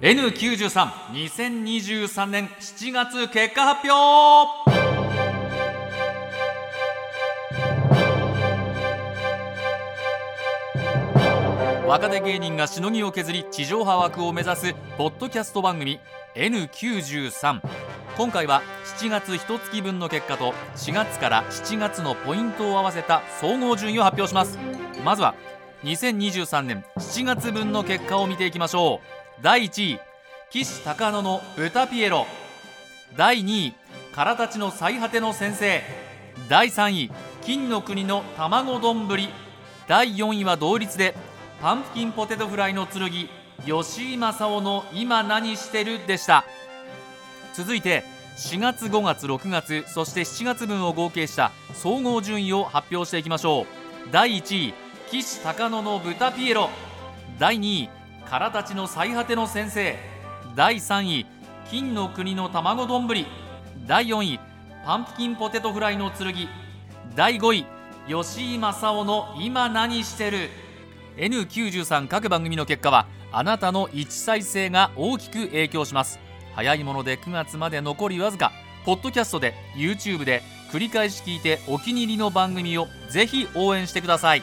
N932023 年7月結果発表。若手芸人がしのぎを削り地上波枠を目指すポッドキャスト番組 N93 今回は7月1月分の結果と4月から7月のポイントを合わせた総合順位を発表します。まずは2023年7月分の結果を見ていきましょう。第1位岸高野の豚ピエロ。第2位からたちの最果ての先生。第3位金の国の卵丼。第4位は同率でパンプキンポテトフライの剣吉井正夫の今何してるでした。続いて4月5月6月そして7月分を合計した総合順位を発表していきましょう。第1位岸高野の豚ピエロ。第2位からたちの最果ての先生。第3位金の国の卵丼。第4位パンプキンポテトフライの剣。第5位吉井正夫の今何してる。N93 各番組の結果はあなたの1再生が大きく影響します。早いもので9月まで残りわずかポッドキャストで YouTube で繰り返し聞いてお気に入りの番組をぜひ応援してください。